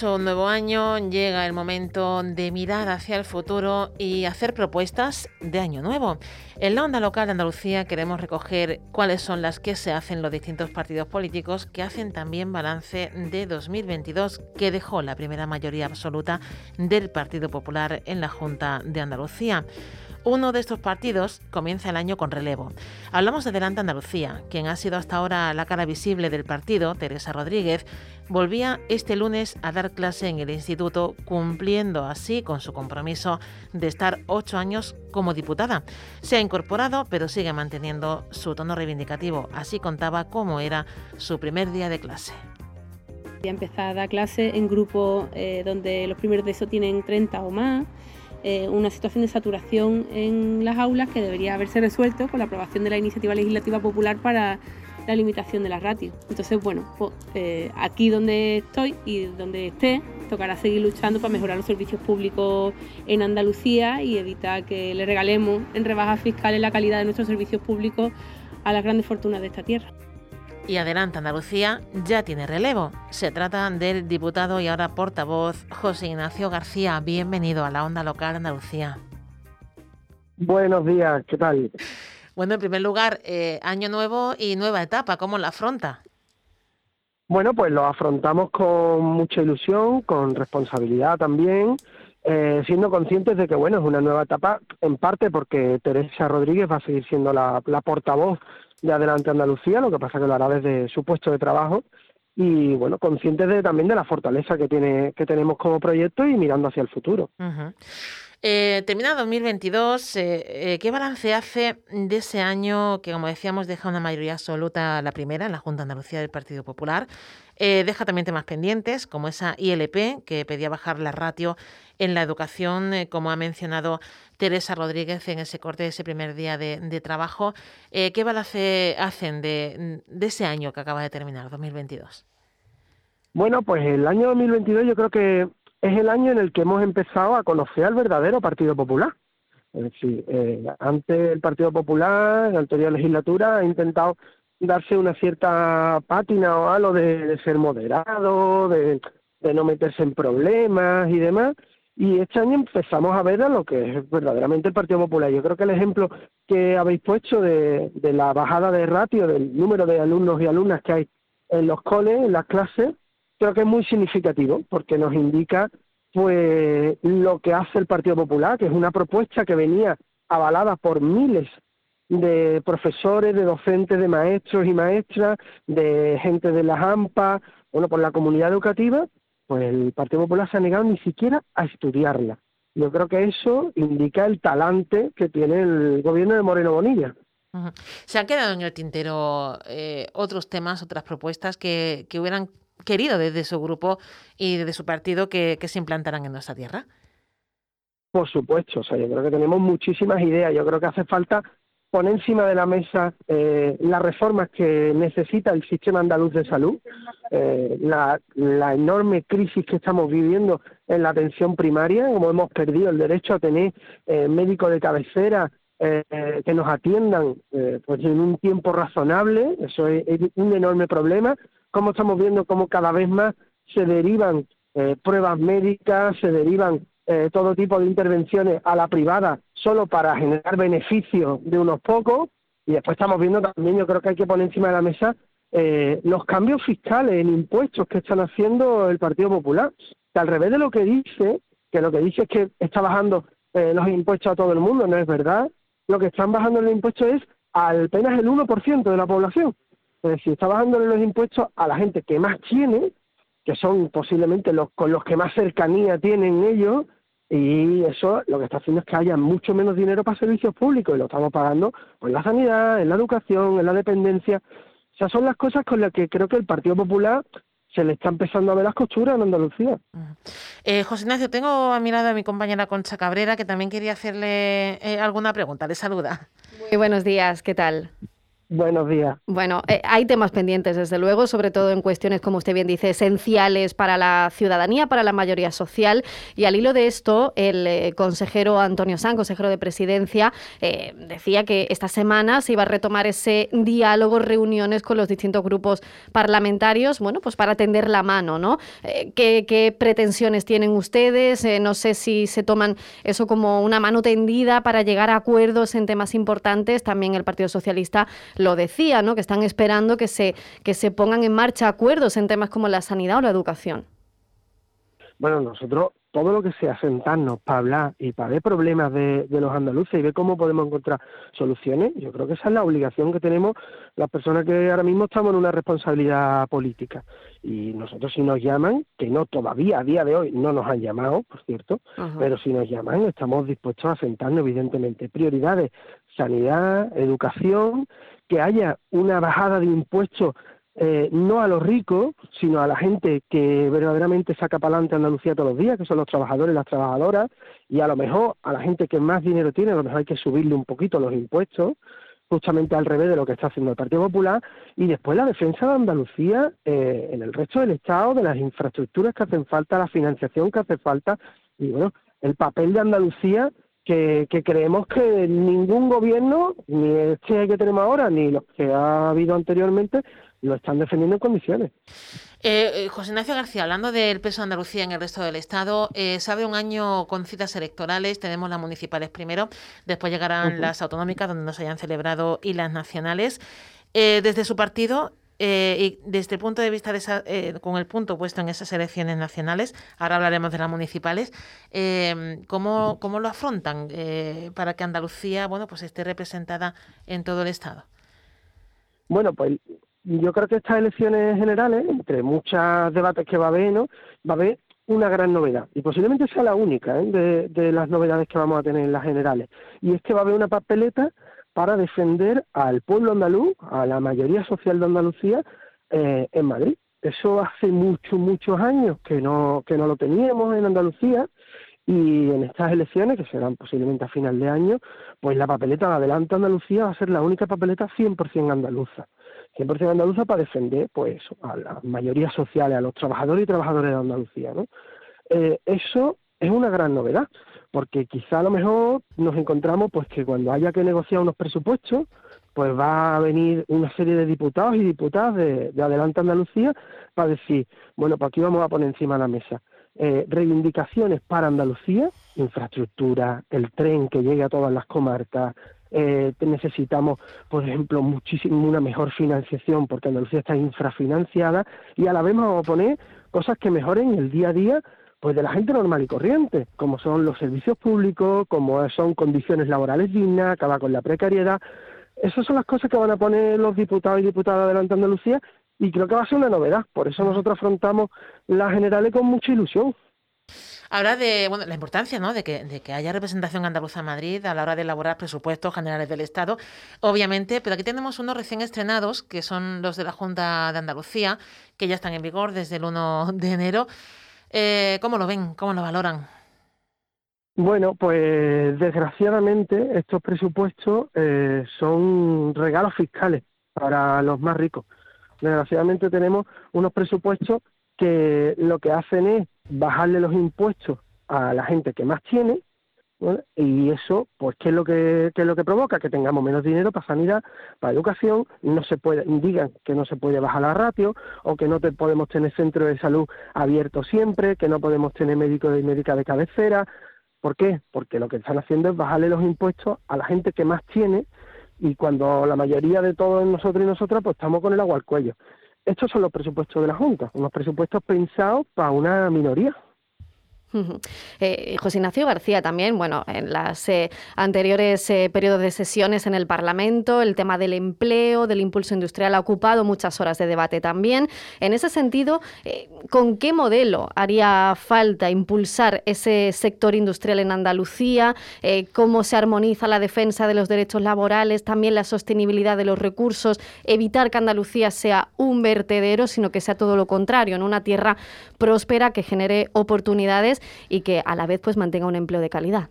Un nuevo año, llega el momento de mirar hacia el futuro y hacer propuestas de año nuevo. En la onda local de Andalucía queremos recoger cuáles son las que se hacen los distintos partidos políticos que hacen también balance de 2022 que dejó la primera mayoría absoluta del Partido Popular en la Junta de Andalucía. Uno de estos partidos comienza el año con relevo. Hablamos de Adelante Andalucía, quien ha sido hasta ahora la cara visible del partido, Teresa Rodríguez, volvía este lunes a dar clase en el instituto, cumpliendo así con su compromiso de estar ocho años como diputada. Se ha incorporado, pero sigue manteniendo su tono reivindicativo. Así contaba cómo era su primer día de clase. Ya empezado a dar clase en grupos eh, donde los primeros de eso tienen 30 o más eh, una situación de saturación en las aulas que debería haberse resuelto con la aprobación de la iniciativa legislativa popular para la limitación de la ratio. Entonces, bueno, pues, aquí donde estoy y donde esté, tocará seguir luchando para mejorar los servicios públicos en Andalucía y evitar que le regalemos en rebajas fiscales la calidad de nuestros servicios públicos a las grandes fortunas de esta tierra y Adelante Andalucía ya tiene relevo. Se trata del diputado y ahora portavoz José Ignacio García. Bienvenido a la Onda Local Andalucía. Buenos días, ¿qué tal? Bueno, en primer lugar, eh, año nuevo y nueva etapa, ¿cómo la afronta? Bueno, pues lo afrontamos con mucha ilusión, con responsabilidad también, eh, siendo conscientes de que, bueno, es una nueva etapa, en parte porque Teresa Rodríguez va a seguir siendo la portavoz de Adelante Andalucía, lo que pasa que lo hará desde su puesto de trabajo y bueno, conscientes de, también de la fortaleza que tiene que tenemos como proyecto y mirando hacia el futuro. Eh, termina 2022, eh, eh, ¿qué balance hace de ese año que, como decíamos, deja una mayoría absoluta la primera en la Junta Andalucía del Partido Popular? Deja también temas pendientes, como esa ILP, que pedía bajar la ratio en la educación, como ha mencionado Teresa Rodríguez en ese corte ese primer día de, trabajo. ¿Qué balance hacen de, ese año que acaba de terminar, 2022? Bueno, pues el año 2022 yo creo que es el año en el que hemos empezado a conocer al verdadero Partido Popular. Es decir, eh, antes el Partido Popular, en la anterior legislatura, ha intentado darse una cierta pátina o algo de, ser moderado, de, no meterse en problemas y demás. Y este año empezamos a ver a lo que es verdaderamente el Partido Popular. Yo creo que el ejemplo que habéis puesto de, de la bajada de ratio del número de alumnos y alumnas que hay en los coles, en las clases, creo que es muy significativo porque nos indica pues lo que hace el Partido Popular, que es una propuesta que venía avalada por miles de profesores, de docentes, de maestros y maestras, de gente de las AMPA, bueno, por la comunidad educativa, pues el Partido Popular se ha negado ni siquiera a estudiarla. Yo creo que eso indica el talante que tiene el gobierno de Moreno Bonilla. Se han quedado en el tintero eh, otros temas, otras propuestas que, que hubieran querido desde su grupo y desde su partido que, se implantaran en nuestra tierra? Por supuesto, o sea, yo creo que tenemos muchísimas ideas. Yo creo que hace falta poner encima de la mesa eh, las reformas que necesita el sistema andaluz de salud, eh, la, enorme crisis que estamos viviendo en la atención primaria, como hemos perdido el derecho a tener eh, médicos de cabecera que nos atiendan pues en un tiempo razonable, eso es un enorme problema. Cómo estamos viendo cómo cada vez más se derivan eh, pruebas médicas, se derivan eh, todo tipo de intervenciones a la privada solo para generar beneficios de unos pocos. Y después estamos viendo también, yo creo que hay que poner encima de la mesa eh, los cambios fiscales en impuestos que están haciendo el Partido Popular. Que al revés de lo que dice, que lo que dice es que está bajando los impuestos a todo el mundo, no es verdad. Lo que están bajando los impuestos es apenas el 1% de la población. Es decir, está bajándole los impuestos a la gente que más tiene, que son posiblemente los con los que más cercanía tienen ellos, y eso lo que está haciendo es que haya mucho menos dinero para servicios públicos, y lo estamos pagando en la sanidad, en la educación, en la dependencia. O sea, son las cosas con las que creo que el Partido Popular se le está empezando a ver las costuras en Andalucía. Eh, José Ignacio, tengo a mi lado a mi compañera Concha Cabrera, que también quería hacerle eh, alguna pregunta. Le saluda. Muy buenos días, ¿qué tal? Buenos días. Bueno, eh, hay temas pendientes, desde luego, sobre todo en cuestiones, como usted bien dice, esenciales para la ciudadanía, para la mayoría social. Y al hilo de esto, el eh, consejero Antonio San, consejero de Presidencia, eh, decía que esta semana se iba a retomar ese diálogo, reuniones con los distintos grupos parlamentarios, bueno, pues para tender la mano, ¿no? ¿qué, ¿qué, pretensiones tienen ustedes? no sé si se toman eso como una mano tendida para llegar a acuerdos en temas importantes. También el Partido Socialista lo decía, ¿no? que están esperando que se, que se pongan en marcha acuerdos en temas como la sanidad o la educación. Bueno, nosotros todo lo que sea sentarnos para hablar y para ver problemas de, los andaluces y ver cómo podemos encontrar soluciones, yo creo que esa es la obligación que tenemos las personas que ahora mismo estamos en una responsabilidad política. Y nosotros si nos llaman, que no todavía a día de hoy no nos han llamado, por cierto, pero si nos llaman estamos dispuestos a sentarnos, evidentemente. Prioridades, sanidad, educación que haya una bajada de impuestos eh, no a los ricos, sino a la gente que verdaderamente saca para adelante Andalucía todos los días, que son los trabajadores y las trabajadoras, y a lo mejor a la gente que más dinero tiene, a lo mejor hay que subirle un poquito los impuestos, justamente al revés de lo que está haciendo el Partido Popular, y después la defensa de Andalucía eh, en el resto del Estado, de las infraestructuras que hacen falta, la financiación que hace falta, y bueno, el papel de Andalucía que, creemos que ningún gobierno, ni este que tenemos ahora, ni los que ha habido anteriormente, lo están defendiendo en condiciones. Eh, eh, José Ignacio García, hablando del peso de Andalucía en el resto del Estado, eh, sabe un año con citas electorales, tenemos las municipales primero, después llegarán las autonómicas donde no se hayan celebrado y las nacionales. desde su partido, eh, y desde el punto de vista de esa, eh, con el punto puesto en esas elecciones nacionales, ahora hablaremos de las municipales, eh, ¿cómo, ¿cómo, lo afrontan para que Andalucía bueno, pues esté representada en todo el Estado? Bueno, pues yo creo que estas elecciones generales, entre muchos debates que va a haber, ¿no? va a haber una gran novedad, y posiblemente sea la única de, de las novedades que vamos a tener en las generales, y es que va a haber una papeleta para defender al pueblo andaluz, a la mayoría social de Andalucía, eh, en Madrid. Eso hace muchos, muchos años que no, que no lo teníamos en Andalucía y en estas elecciones, que serán posiblemente a final de año, pues la papeleta de Adelante Andalucía va a ser la única papeleta 100% andaluza. 100% andaluza para defender pues a las mayorías sociales, a los trabajadores y trabajadoras de Andalucía. ¿no? Eh, eso es una gran novedad, porque quizá a lo mejor nos encontramos pues que cuando haya que negociar unos presupuestos, pues va a venir una serie de diputados y diputadas de, Adelante Andalucía para decir, bueno, pues aquí vamos a poner encima de la mesa eh, reivindicaciones para Andalucía, infraestructura, el tren que llegue a todas las comarcas, eh, necesitamos, por ejemplo, muchísimo una mejor financiación porque Andalucía está infrafinanciada y a la vez vamos a poner cosas que mejoren el día a día pues de la gente normal y corriente, como son los servicios públicos, como son condiciones laborales dignas, acabar con la precariedad. Esas son las cosas que van a poner los diputados y diputadas delante de Andalucía y creo que va a ser una novedad. Por eso nosotros afrontamos las generales con mucha ilusión. Habla de bueno, la importancia ¿no? de, que, de que haya representación andaluza en Madrid a la hora de elaborar presupuestos generales del Estado, obviamente, pero aquí tenemos unos recién estrenados, que son los de la Junta de Andalucía, que ya están en vigor desde el 1 de enero. Eh, ¿Cómo lo ven? ¿Cómo lo valoran? Bueno, pues desgraciadamente estos presupuestos eh, son regalos fiscales para los más ricos. Desgraciadamente tenemos unos presupuestos que lo que hacen es bajarle los impuestos a la gente que más tiene y eso, pues, ¿qué es, lo que, es lo que provoca? Que tengamos menos dinero para sanidad, para educación, no se puede, digan que no se puede bajar la ratio, o que no podemos tener centros de salud abiertos siempre, que no podemos tener médicos y médicas de cabecera. ¿Por qué? Porque lo que están haciendo es bajarle los impuestos a la gente que más tiene, y cuando la mayoría de todos nosotros y nosotras, pues estamos con el agua al cuello. Estos son los presupuestos de la Junta, unos presupuestos pensados para una minoría. Eh, José Ignacio García también, bueno, en las eh, anteriores eh, periodos de sesiones en el Parlamento, el tema del empleo, del impulso industrial ha ocupado muchas horas de debate también. En ese sentido, ¿con qué modelo haría falta impulsar ese sector industrial en Andalucía? ¿Cómo se armoniza la defensa de los derechos laborales, también la sostenibilidad de los recursos, evitar que Andalucía sea un vertedero, sino que sea todo lo contrario, en una tierra próspera que genere oportunidades y que a la vez pues mantenga un empleo de calidad.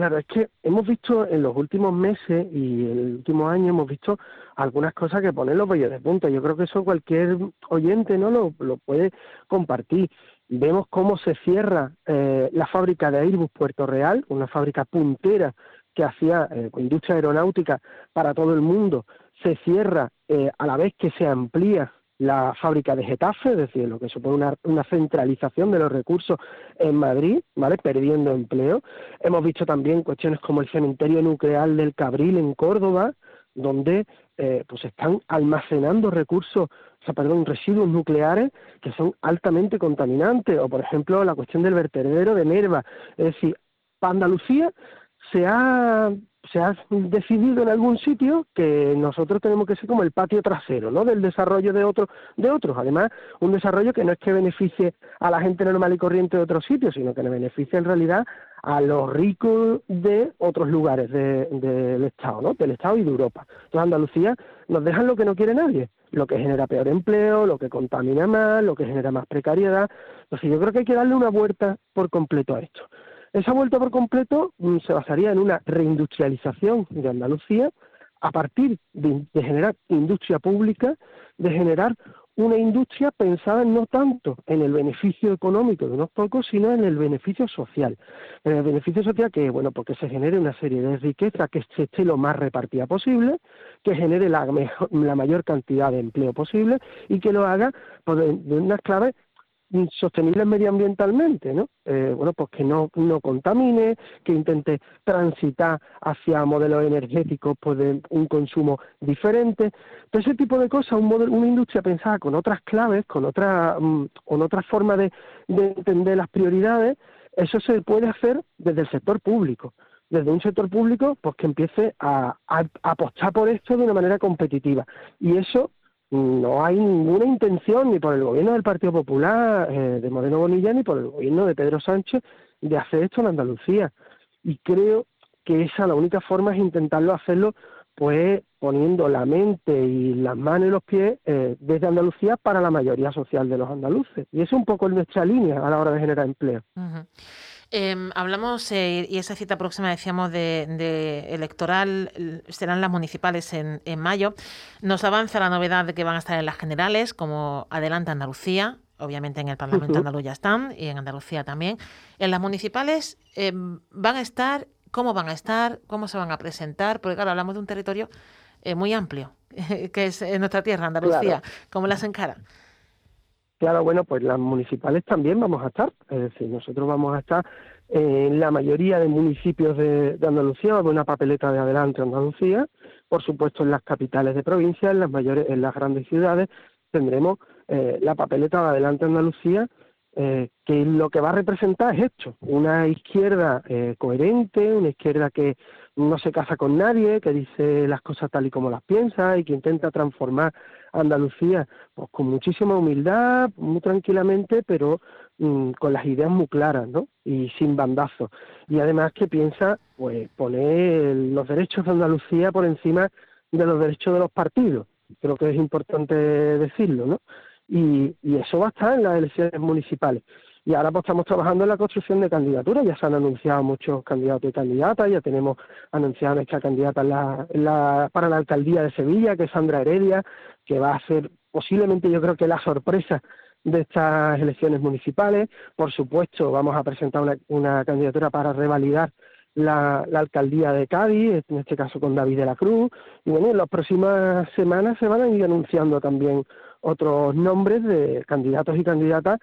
Claro, es que hemos visto en los últimos meses y en el último año hemos visto algunas cosas que ponen los vellos de punta. Yo creo que eso cualquier oyente no lo, puede compartir. Vemos cómo se cierra eh, la fábrica de Airbus Puerto Real, una fábrica puntera que hacía eh, industria aeronáutica para todo el mundo. Se cierra eh, a la vez que se amplía la fábrica de Getafe, es decir, lo que supone una, una, centralización de los recursos en Madrid, ¿vale? Perdiendo empleo. Hemos visto también cuestiones como el cementerio nuclear del Cabril en Córdoba, donde eh, pues están almacenando recursos, o sea, perdón, residuos nucleares que son altamente contaminantes, o por ejemplo la cuestión del vertedero de Nerva. Es decir, para Andalucía se ha se ha decidido en algún sitio que nosotros tenemos que ser como el patio trasero, ¿no? Del desarrollo de otros, de otros. Además, un desarrollo que no es que beneficie a la gente normal y corriente de otros sitios, sino que beneficia en realidad a los ricos de otros lugares del Estado, ¿no? Del Estado y de Europa. Entonces, Andalucía nos dejan lo que no quiere nadie, lo que genera peor empleo, lo que contamina más, lo que genera más precariedad. Entonces, yo creo que hay que darle una vuelta por completo a esto. Esa vuelta por completo mm, se basaría en una reindustrialización de Andalucía a partir de, generar industria pública, de generar una industria pensada no tanto en el beneficio económico de unos pocos, sino en el beneficio social. En el beneficio social que, bueno, porque se genere una serie de riqueza que esté lo más repartida posible, que genere la, la mayor cantidad de empleo posible y que lo haga pues, de unas claves sostenibles medioambientalmente, ¿no? Eh, bueno, pues que no, no contamine, que intente transitar hacia modelos energéticos pues de un consumo diferente. Todo ese tipo de cosas, un modelo, una industria pensada con otras claves, con otra, mm, con otra forma de, entender las prioridades, eso se puede hacer desde el sector público desde un sector público pues que empiece a, a, apostar por esto de una manera competitiva y eso no hay ninguna intención ni por el gobierno del Partido Popular eh, de Moreno Bonilla ni por el gobierno de Pedro Sánchez de hacer esto en Andalucía. Y creo que esa la única forma es intentarlo hacerlo pues poniendo la mente y las manos y los pies eh, desde Andalucía para la mayoría social de los andaluces. Y es un poco nuestra línea a la hora de generar empleo. Em, hablamos, eh, y esa cita próxima decíamos de, electoral, serán las municipales en, mayo. Nos avanza la novedad de que van a estar en las generales, como adelanta Andalucía, obviamente en el Parlamento andaluz ya están, y en Andalucía también. En las municipales em, van a estar, ¿cómo van a estar? ¿Cómo se van a presentar? Porque claro, hablamos de un territorio eh, muy amplio, que es nuestra tierra, Andalucía. ¿Cómo las encara? Claro, bueno, pues las municipales también vamos a estar, es decir, nosotros vamos a estar en la mayoría de municipios de, Andalucía, va una papeleta de adelante Andalucía, por supuesto en las capitales de provincia, en las mayores, en las grandes ciudades tendremos eh, la papeleta de adelante Andalucía, eh, que lo que va a representar es esto, una izquierda eh, coherente, una izquierda que no se casa con nadie, que dice las cosas tal y como las piensa y que intenta transformar Andalucía pues con muchísima humildad, muy tranquilamente, pero mm, con las ideas muy claras, ¿no? Y sin bandazos. Y además que piensa pues poner los derechos de Andalucía por encima de los derechos de los partidos. Creo que es importante decirlo, ¿no? Y, y eso va a estar en las elecciones municipales. Y ahora pues estamos trabajando en la construcción de candidaturas, ya se han anunciado muchos candidatos y candidatas, ya tenemos anunciada nuestra candidata para la alcaldía de Sevilla, que es Sandra Heredia, que va a ser posiblemente yo creo que la sorpresa de estas elecciones municipales. Por supuesto, vamos a presentar una, candidatura para revalidar la, alcaldía de Cádiz, en este caso con David de la Cruz. Y bueno, en las próximas semanas se van a ir anunciando también otros nombres de candidatos y candidatas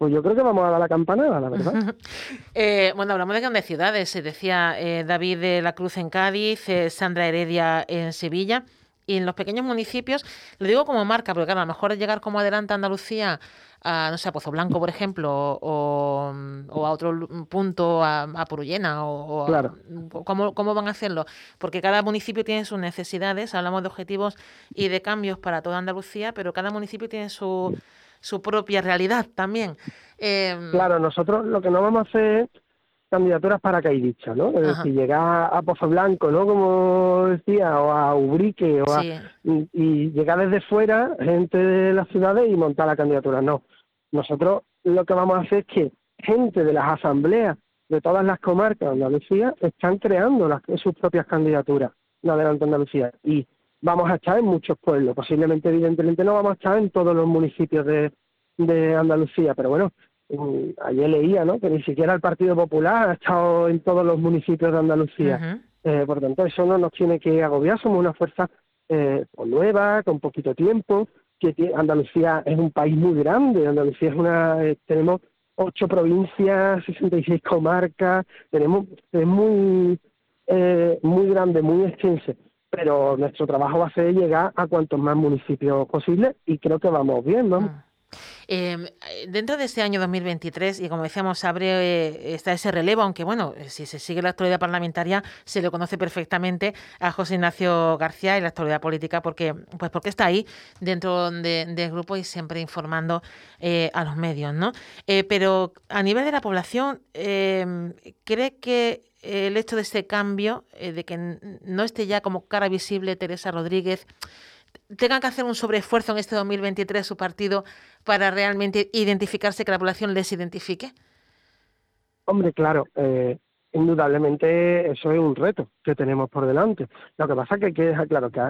pues yo creo que vamos a dar la campanada, la verdad. Eh, bueno, hablamos de grandes ciudades. Se decía eh, David de la Cruz en Cádiz, eh, Sandra Heredia en Sevilla. Y en los pequeños municipios, lo digo como marca, porque claro, a lo mejor llegar como adelante a Andalucía, a, no sé, a Pozo Blanco, por ejemplo, o, a otro punto, a, a Purullena, o, claro. ¿cómo, ¿cómo van a hacerlo? Porque cada municipio tiene sus necesidades, hablamos de objetivos y de cambios para toda Andalucía, pero cada municipio tiene su, su propia realidad también. Em, claro, nosotros lo que no vamos a hacer es candidaturas paracaidistas, ¿no? Es decir, llegar a Pozo Blanco, ¿no? Como decía, o a Ubrique, o a, y, llegar desde fuera, gente de las ciudades y montar la candidatura. No, nosotros lo que vamos a hacer es que gente de las asambleas de todas las comarcas de Andalucía están creando las, sus propias candidaturas en Adelante Andalucía. Y vamos a estar en muchos pueblos. Posiblemente, evidentemente, no vamos a estar en todos los municipios de, de Andalucía, pero bueno, ayer leía ¿no? que ni siquiera el Partido Popular ha estado en todos los municipios de Andalucía. eh, por tanto, eso no nos tiene que agobiar, somos una fuerza eh, pues nueva, con poquito tiempo, que Andalucía es un país muy grande, Andalucía es una, eh, tenemos ocho provincias, 66 comarcas, tenemos, es muy, eh, muy grande, muy extenso, pero nuestro trabajo va a ser llegar a cuantos más municipios posible y creo que vamos bien, ¿no? Em, eh, dentro de este año 2023, y como decíamos, abre eh, está ese relevo, aunque bueno, eh, si se sigue la actualidad parlamentaria, se le conoce perfectamente a José Ignacio García y la actualidad política, porque, pues porque está ahí dentro del grupo y siempre informando a los medios, ¿no? pero a nivel de la población, em, ¿cree que el hecho de este cambio, de que no esté ya como cara visible Teresa Rodríguez, tenga que hacer un sobreesfuerzo en este 2023 su partido para realmente identificarse, que la población les identifique? Hombre, claro, eh, indudablemente eso es un reto que tenemos por delante. Lo que pasa es que hay que dejar claro que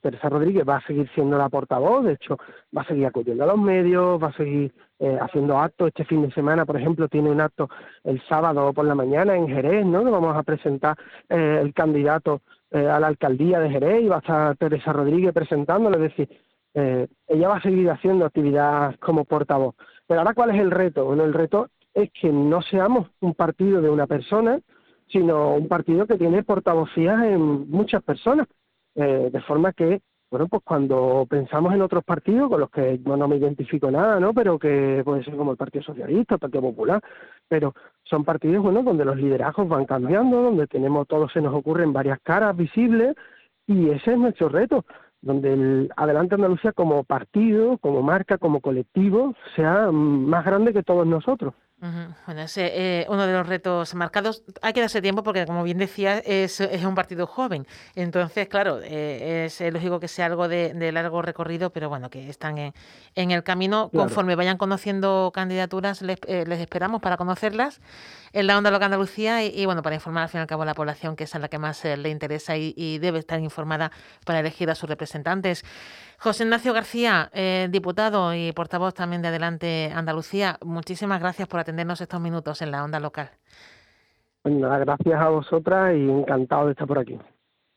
Teresa Rodríguez va a seguir siendo la portavoz, de hecho va a seguir acudiendo a los medios, va a seguir eh, haciendo actos. Este fin de semana, por ejemplo, tiene un acto el sábado por la mañana en Jerez, ¿no? vamos a presentar eh, el candidato eh, a la alcaldía de Jerez y va a estar Teresa Rodríguez presentándolo, es decir, eh, ella va a seguir haciendo actividad como portavoz. Pero ahora, ¿cuál es el reto? Bueno, el reto es que no seamos un partido de una persona, sino un partido que tiene portavocías en muchas personas, eh, de forma que bueno, pues cuando pensamos en otros partidos con los que no me identifico nada, ¿no? Pero que puede ser como el Partido Socialista, el Partido Popular, pero son partidos, bueno, donde los liderazgos van cambiando, donde tenemos, todo se nos ocurren varias caras visibles y ese es nuestro reto, donde el Adelante Andalucía como partido, como marca, como colectivo, sea más grande que todos nosotros. Bueno, ese eh, uno de los retos marcados. Hay que darse tiempo porque, como bien decía, es, un partido joven. Entonces, claro, eh, es lógico que sea algo de, largo recorrido, pero bueno, que están en, el camino. Conforme vayan conociendo candidaturas, les, eh, les, esperamos para conocerlas en la Onda Local Andalucía y, bueno, para informar al fin y al cabo a la población, que es a la que más le interesa y, y debe estar informada para elegir a sus representantes. José Ignacio García, eh, diputado y portavoz también de Adelante Andalucía, muchísimas gracias por atendernos estos minutos en la onda local. Pues gracias a vosotras y encantado de estar por aquí.